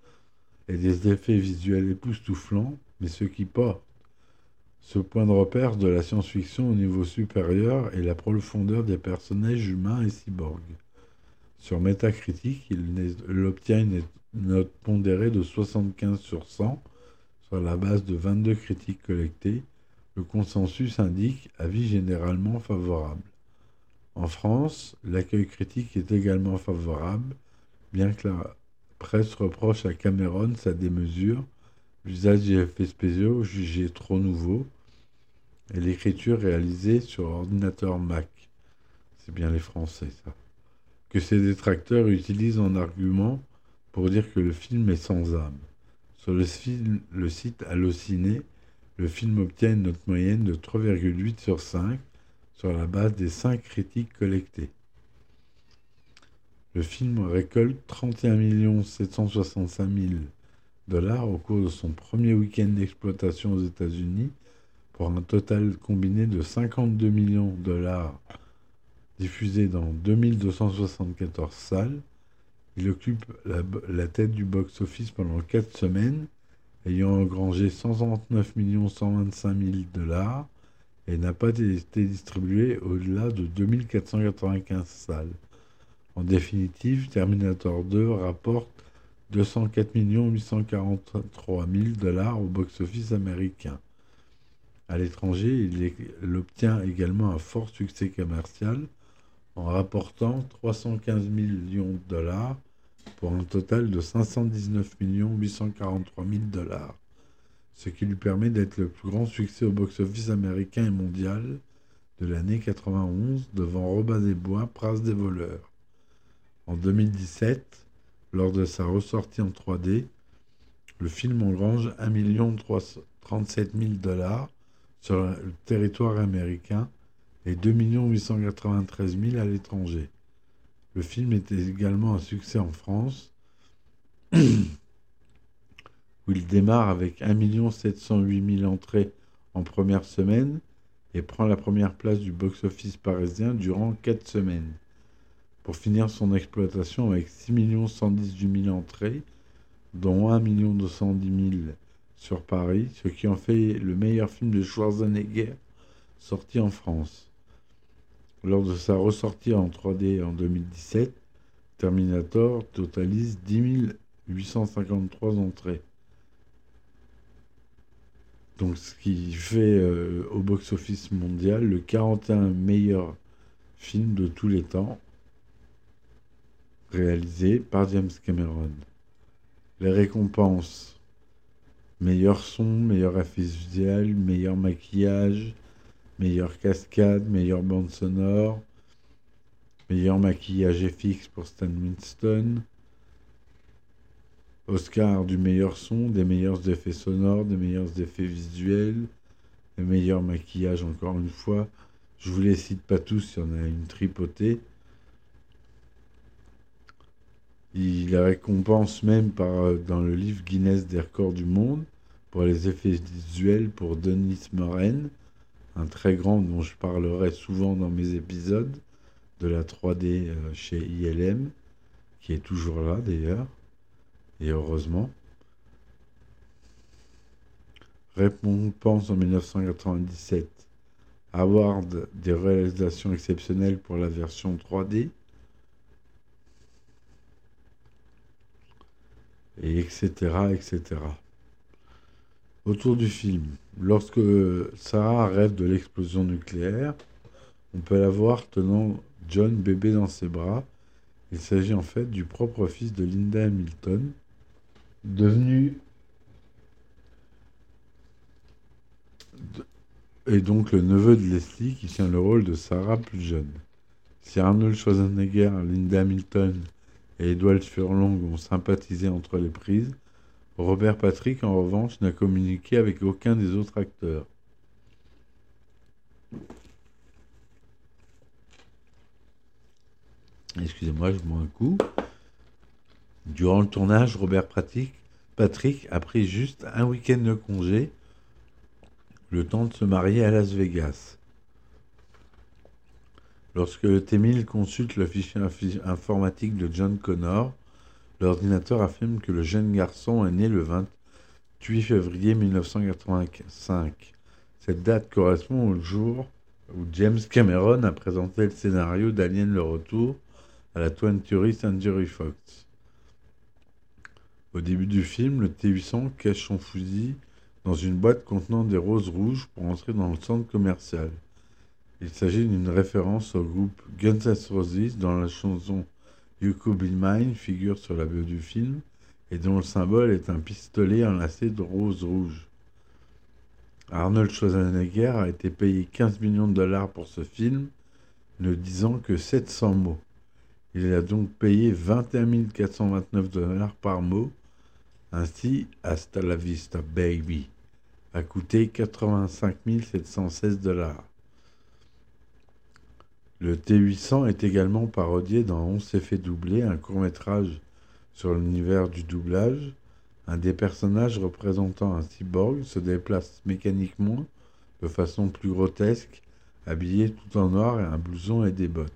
et des effets visuels époustouflants, mais ce qui porte ce point de repère de la science-fiction au niveau supérieur est la profondeur des personnages humains et cyborgs. Sur Metacritic, il, obtient une note pondérée de 75 sur 100 sur la base de 22 critiques collectées. Le consensus indique avis généralement favorable. En France, l'accueil critique est également favorable, bien que la presse reproche à Cameron sa démesure, l'usage des effets spéciaux jugé trop nouveau et l'écriture réalisée sur ordinateur Mac. C'est bien les Français, ça que ses détracteurs utilisent en argument pour dire que le film est sans âme. Sur le, site Allociné, le film obtient une note moyenne de 3,8 sur 5 sur la base des 5 critiques collectées. Le film récolte 31 765 000 dollars au cours de son premier week-end d'exploitation aux États-Unis pour un total combiné de 52 millions de dollars Diffusé dans 2274 salles, il occupe la, tête du box-office pendant 4 semaines, ayant engrangé 139 125 000 dollars et n'a pas été distribué au-delà de 2495 salles. En définitive, Terminator 2 rapporte 204 843 000 dollars au box-office américain. À l'étranger, il, obtient également un fort succès commercial en rapportant 315 millions de dollars pour un total de 519 843 000 dollars, ce qui lui permet d'être le plus grand succès au box-office américain et mondial de l'année 91 devant Robin des Bois, Prince des voleurs. En 2017, lors de sa ressortie en 3D, le film engrange 1 37 000 dollars sur le territoire américain et 2 893 000 à l'étranger. Le film était également un succès en France, (clears throat) où il démarre avec 1 708 000 entrées en première semaine et prend la première place du box-office parisien durant 4 semaines, pour finir son exploitation avec 6 118 000 entrées, dont 1 210 000 sur Paris, ce qui en fait le meilleur film de Schwarzenegger sorti en France. Lors de sa ressortie en 3D en 2017, Terminator totalise 10 853 entrées. Donc ce qui fait euh, au box-office mondial le 41 meilleur film de tous les temps réalisé par James Cameron. Les récompenses Meilleur son, meilleur effet visuel, meilleur maquillage, meilleure cascade, meilleure bande sonore, meilleur maquillage FX pour Stan Winston, Oscar du meilleur son, des meilleurs effets sonores, des meilleurs effets visuels, des meilleurs maquillages encore une fois. Je vous les cite pas tous, il y en a une tripotée. Il récompense même par, dans le livre Guinness des records du monde pour les effets visuels pour Denis Moren, un très grand dont je parlerai souvent dans mes épisodes de la 3D euh, chez ILM, qui est toujours là d'ailleurs, et heureusement. Récompense en 1997, Award des réalisations exceptionnelles pour la version 3D, et etc., etc. Autour du film, lorsque Sarah rêve de l'explosion nucléaire, on peut la voir tenant John bébé dans ses bras. Il s'agit en fait du propre fils de Linda Hamilton, devenu et donc le neveu de Leslie qui tient le rôle de Sarah plus jeune. Si Arnold Schwarzenegger, Linda Hamilton et Edward Furlong ont sympathisé entre les prises, Robert Patrick, en revanche, n'a communiqué avec aucun des autres acteurs. Excusez-moi, je bois un coup. Durant le tournage, Robert Patrick, a pris juste un week-end de congé, le temps de se marier à Las Vegas. Lorsque le T-1000 consulte le fichier informatique de John Connor, l'ordinateur affirme que le jeune garçon est né le 28 février 1985. Cette date correspond au jour où James Cameron a présenté le scénario d'Alien le Retour à la 20th Century Fox. Au début du film, le T-800 cache son fusil dans une boîte contenant des roses rouges pour entrer dans le centre commercial. Il s'agit d'une référence au groupe Guns N' Roses dont la chanson Be Mine figure sur la bio du film et dont le symbole est un pistolet enlacé de rose rouge. Arnold Schwarzenegger a été payé 15 millions de dollars pour ce film, ne disant que 700 mots. Il a donc payé 21 429 dollars par mot. Ainsi, Hasta la vista, baby a coûté 85 716 dollars. Le T800 est également parodié dans On s'est fait doubler, un court-métrage sur l'univers du doublage. Un des personnages représentant un cyborg se déplace mécaniquement de façon plus grotesque, habillé tout en noir et un blouson et des bottes.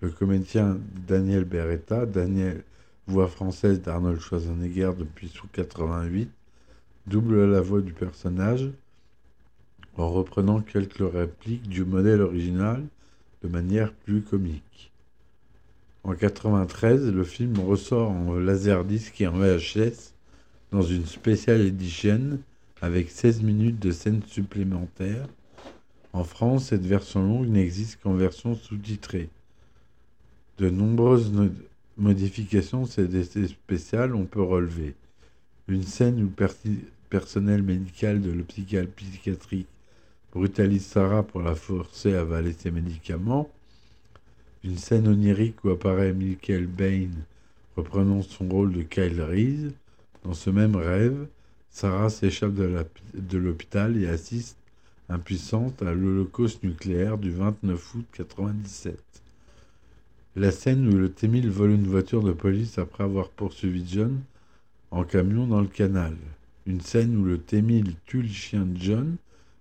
Le comédien Daniel Beretta, Daniel, voix française d'Arnold Schwarzenegger depuis 1988, double la voix du personnage en reprenant quelques répliques du modèle original de manière plus comique. En 1993, le film ressort en laserdisc et en VHS dans une special edition avec 16 minutes de scènes supplémentaires. En France, cette version longue n'existe qu'en version sous-titrée. De nombreuses modifications de cette essai spécial on peut relever. Une scène où le personnel médical de l'hôpital psychiatrique brutalise Sarah pour la forcer à avaler ses médicaments. Une scène onirique où apparaît Michael Bain reprenant son rôle de Kyle Reese. Dans ce même rêve, Sarah s'échappe de l'hôpital et assiste impuissante à l'holocauste nucléaire du 29 août 1997. La scène où le T-1000 vole une voiture de police après avoir poursuivi John en camion dans le canal. Une scène où le T-1000 tue le chien de John,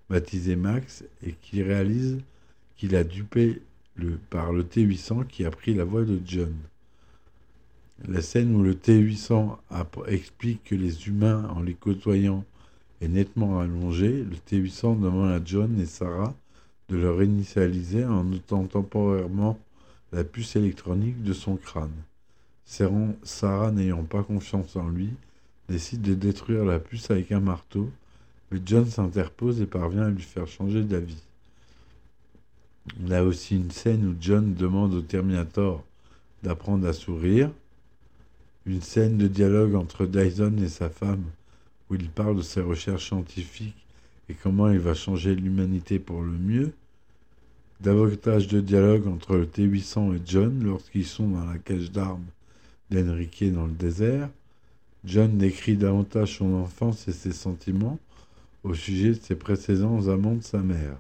baptisé Max, et qui réalise qu'il a dupé le, par le T-800 qui a pris la voix de John. La scène où le T-800 explique que les humains, en les côtoyant, est nettement allongé, le T-800 demande à John et Sarah de le réinitialiser en notant temporairement la puce électronique de son crâne. Sarah, n'ayant pas confiance en lui, décide de détruire la puce avec un marteau, mais John s'interpose et parvient à lui faire changer d'avis. Y a aussi une scène où John demande au Terminator d'apprendre à sourire. Une scène de dialogue entre Dyson et sa femme où il parle de ses recherches scientifiques et comment il va changer l'humanité pour le mieux. Davantage de dialogue entre le T-800 et John lorsqu'ils sont dans la cage d'armes d'Enrique dans le désert. John décrit davantage son enfance et ses sentiments au sujet de ses précédents amants de sa mère.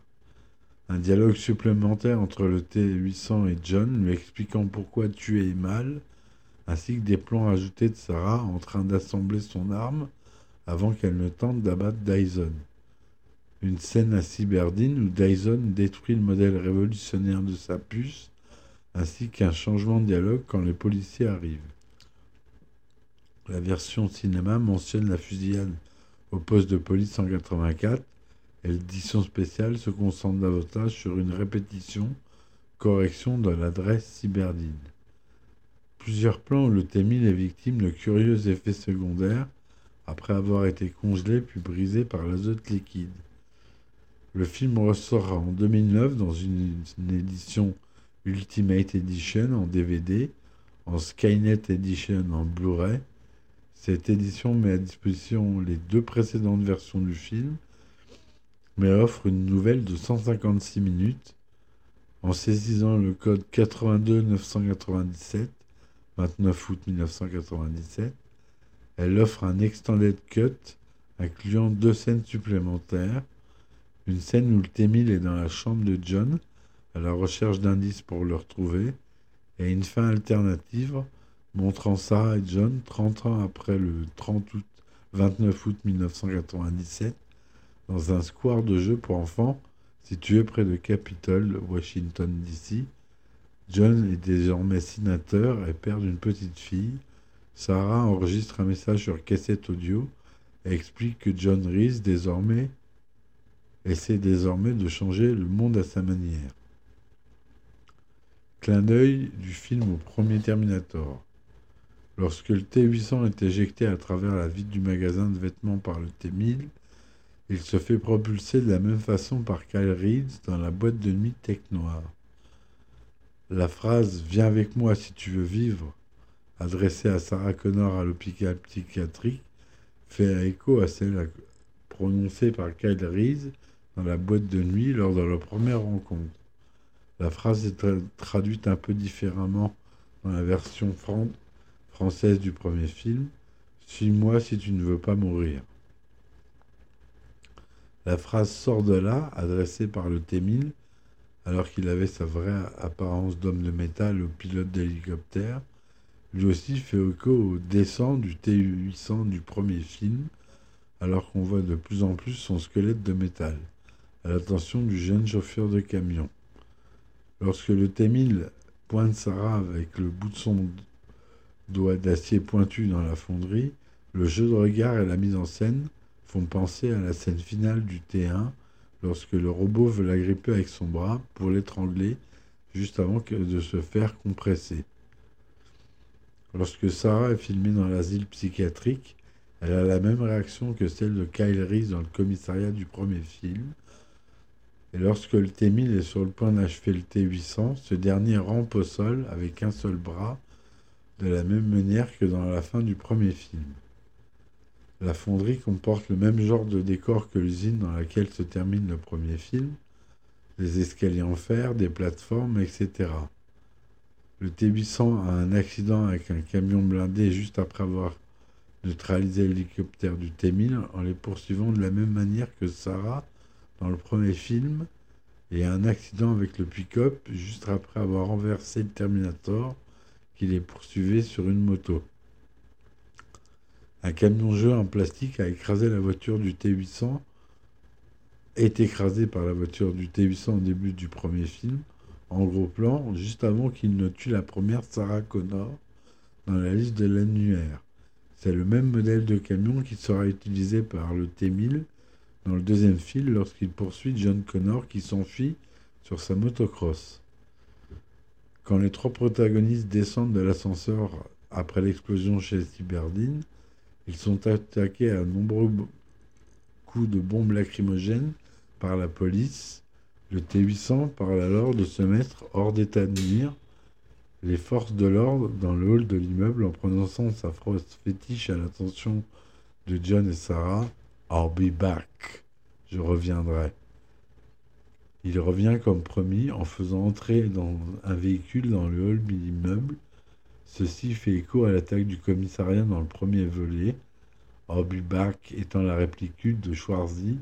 Un dialogue supplémentaire entre le T-800 et John lui expliquant pourquoi tuer est mal, ainsi que des plans ajoutés de Sarah en train d'assembler son arme avant qu'elle ne tente d'abattre Dyson. Une scène à Cyberdine où Dyson détruit le modèle révolutionnaire de sa puce, ainsi qu'un changement de dialogue quand les policiers arrivent. La version cinéma mentionne la fusillade au poste de police 184 et l'édition spéciale se concentre davantage sur une répétition, correction de l'adresse cyberdine. Plusieurs plans où le T-1000 est victime de curieux effets secondaires après avoir été congelé puis brisé par l'azote liquide. Le film ressort en 2009 dans une, édition Ultimate Edition en DVD, en Skynet Edition en Blu-ray. Cette édition met à disposition les deux précédentes versions du film, mais offre une nouvelle de 156 minutes. En saisissant le code 82 997, 29 août 1997, elle offre un extended cut incluant deux scènes supplémentaires. Une scène où le T-1000 est dans la chambre de John à la recherche d'indices pour le retrouver et une fin alternative montrant Sarah et John 30 ans après le 30 août, 29 août 1997 dans un square de jeux pour enfants situé près de Capitol, Washington DC. John est désormais sénateur et père d'une petite fille. Sarah enregistre un message sur cassette audio et explique que John Reese désormais essaie désormais de changer le monde à sa manière. Clin d'œil du film au premier Terminator. Lorsque le T-800 est éjecté à travers la vitre du magasin de vêtements par le T-1000, il se fait propulser de la même façon par Kyle Reese dans la boîte de nuit Tech Noir. La phrase Viens avec moi si tu veux vivre, adressée à Sarah Connor à l'hôpital psychiatrique, fait écho à celle prononcée par Kyle Reese dans la boîte de nuit lors de leur première rencontre. La phrase est tra traduite un peu différemment dans la version fran française du premier film Suis-moi si tu ne veux pas mourir. La phrase sort de là, adressée par le T-1000, alors qu'il avait sa vraie apparence d'homme de métal au pilote d'hélicoptère, lui aussi fait écho au descend du T-800 du premier film, alors qu'on voit de plus en plus son squelette de métal, à l'attention du jeune chauffeur de camion. Lorsque le T-1000 pointe Sarah avec le bout de son doigt d'acier pointu dans la fonderie, le jeu de regard et la mise en scène font penser à la scène finale du T1 lorsque le robot veut l'agripper avec son bras pour l'étrangler juste avant de se faire compresser. Lorsque Sarah est filmée dans l'asile psychiatrique, elle a la même réaction que celle de Kyle Reese dans le commissariat du premier film. Et lorsque le T-1000 est sur le point d'achever le T-800, ce dernier rampe au sol avec un seul bras, de la même manière que dans la fin du premier film. La fonderie comporte le même genre de décor que l'usine dans laquelle se termine le premier film, des escaliers en fer, des plateformes, etc. Le T-800 a un accident avec un camion blindé juste après avoir neutralisé l'hélicoptère du T-1000 en les poursuivant de la même manière que Sarah dans le premier film, et un accident avec le pick-up juste après avoir renversé le Terminator qui les poursuivait sur une moto. Un camion-jeu en plastique a écrasé la voiture du T800, est écrasé par la voiture du T800 au début du premier film, en gros plan, juste avant qu'il ne tue la première Sarah Connor dans la liste de l'annuaire. C'est le même modèle de camion qui sera utilisé par le T1000 dans le deuxième film lorsqu'il poursuit John Connor qui s'enfuit sur sa motocross. Quand les trois protagonistes descendent de l'ascenseur après l'explosion chez Cyberdine, ils sont attaqués à nombreux coups de bombes lacrymogènes par la police. Le T-800 parle alors de se mettre hors d'état de nuire. Les forces de l'ordre dans le hall de l'immeuble en prononçant sa phrase fétiche à l'attention de John et Sarah, I'll be back. Je reviendrai. Il revient comme promis en faisant entrer dans un véhicule dans le hall de l'immeuble. Ceci fait écho à l'attaque du commissariat dans le premier volet, back étant la réplique de Schwarzy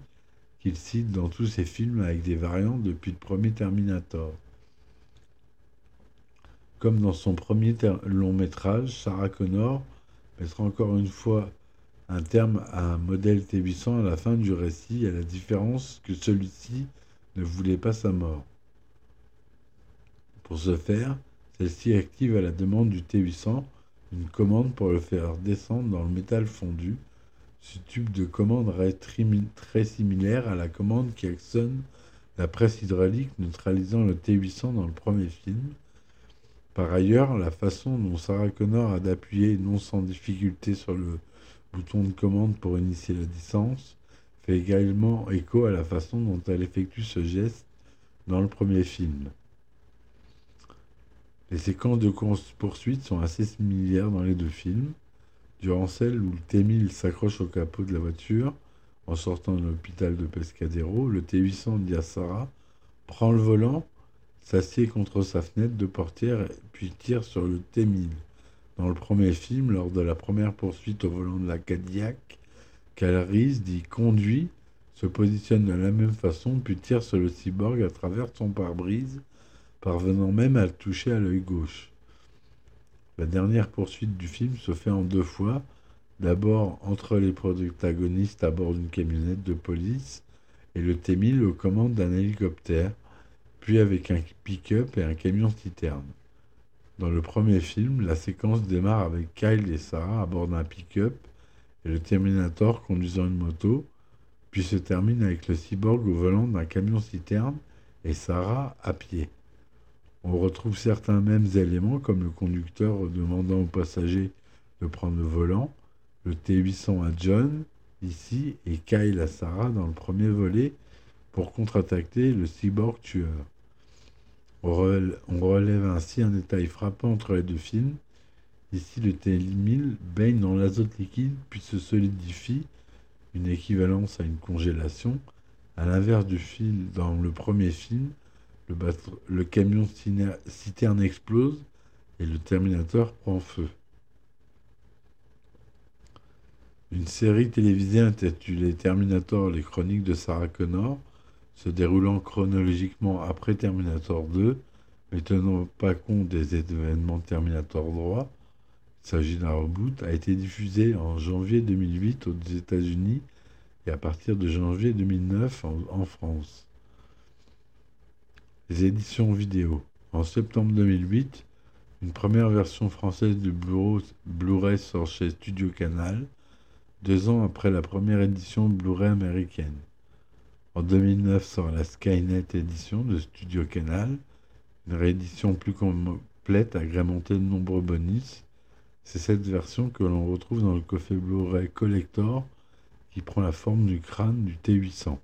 qu'il cite dans tous ses films avec des variantes depuis le premier Terminator. Comme dans son premier long métrage, Sarah Connor mettra encore une fois un terme à un modèle T800 à la fin du récit, à la différence que celui-ci ne voulait pas sa mort. Pour ce faire, celle-ci active à la demande du T800 une commande pour le faire descendre dans le métal fondu. Ce tube de commande reste très similaire à la commande qui actionne la presse hydraulique neutralisant le T800 dans le premier film. Par ailleurs, la façon dont Sarah Connor a d'appuyer non sans difficulté sur le bouton de commande pour initier la descente fait également écho à la façon dont elle effectue ce geste dans le premier film. Les séquences de course-poursuite sont assez similaires dans les deux films. Durant celle où le T-1000 s'accroche au capot de la voiture en sortant de l'hôpital de Pescadero, le T-800 Sarah prend le volant, s'assied contre sa fenêtre de portière puis tire sur le T-1000. Dans le premier film, lors de la première poursuite au volant de la Cadillac, Calriss dit conduit, se positionne de la même façon, puis tire sur le cyborg à travers son pare-brise, parvenant même à le toucher à l'œil gauche. La dernière poursuite du film se fait en deux fois, d'abord entre les protagonistes à bord d'une camionnette de police et le T-1000 aux commandes d'un hélicoptère, puis avec un pick-up et un camion citerne. Dans le premier film, la séquence démarre avec Kyle et Sarah à bord d'un pick-up et le Terminator conduisant une moto, puis se termine avec le cyborg au volant d'un camion-citerne et Sarah à pied. On retrouve certains mêmes éléments comme le conducteur demandant aux passagers de prendre le volant, le T800 à John ici et Kyle à Sarah dans le premier volet pour contre-attaquer le cyborg tueur. On relève ainsi un détail frappant entre les deux films, Ici, le T1000 baigne dans l'azote liquide puis se solidifie, une équivalence à une congélation. À l'inverse du film, dans le premier film, le, le camion citerne explose et le Terminator prend feu. Une série télévisée intitulée Terminator, les chroniques de Sarah Connor, se déroulant chronologiquement après Terminator 2, mais tenant pas compte des événements Terminator 3, d'un reboot, a été diffusé en janvier 2008 aux États-Unis et à partir de janvier 2009 en, France. Les éditions vidéo. En septembre 2008, une première version française du Blu-ray sort chez Studio Canal, deux ans après la première édition Blu-ray américaine. En 2009 sort la Skynet édition de Studio Canal, une réédition plus complète agrémentée de nombreux bonus c'est cette version que l'on retrouve dans le coffret Blu-ray Collector qui prend la forme du crâne du T800.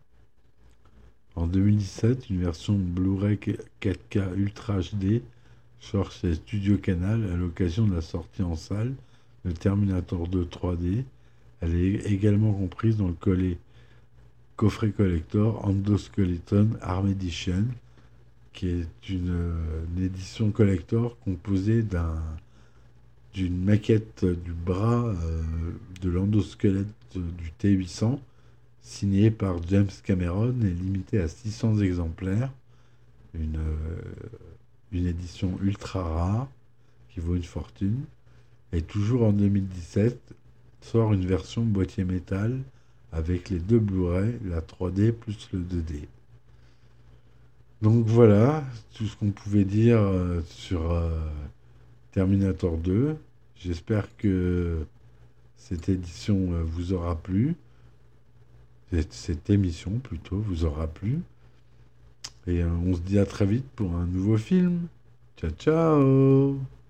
En 2017, une version Blu-ray 4K Ultra HD sort chez Studio Canal à l'occasion de la sortie en salle de Terminator 2 3D. Elle est également comprise dans le collet coffret collector Endoskeleton Arm Edition, qui est une édition collector composée d'un d'une maquette du bras euh, de l'endosquelette du T800 signée par James Cameron et limitée à 600 exemplaires. Une, euh, une édition ultra rare qui vaut une fortune. Et toujours en 2017, sort une version boîtier métal avec les deux Blu-ray, la 3D plus le 2D. Donc voilà tout ce qu'on pouvait dire euh, sur Terminator 2. J'espère que cette édition euh, vous aura plu. Cette émission plutôt vous aura plu. Et euh, on se dit à très vite pour un nouveau film. Ciao ciao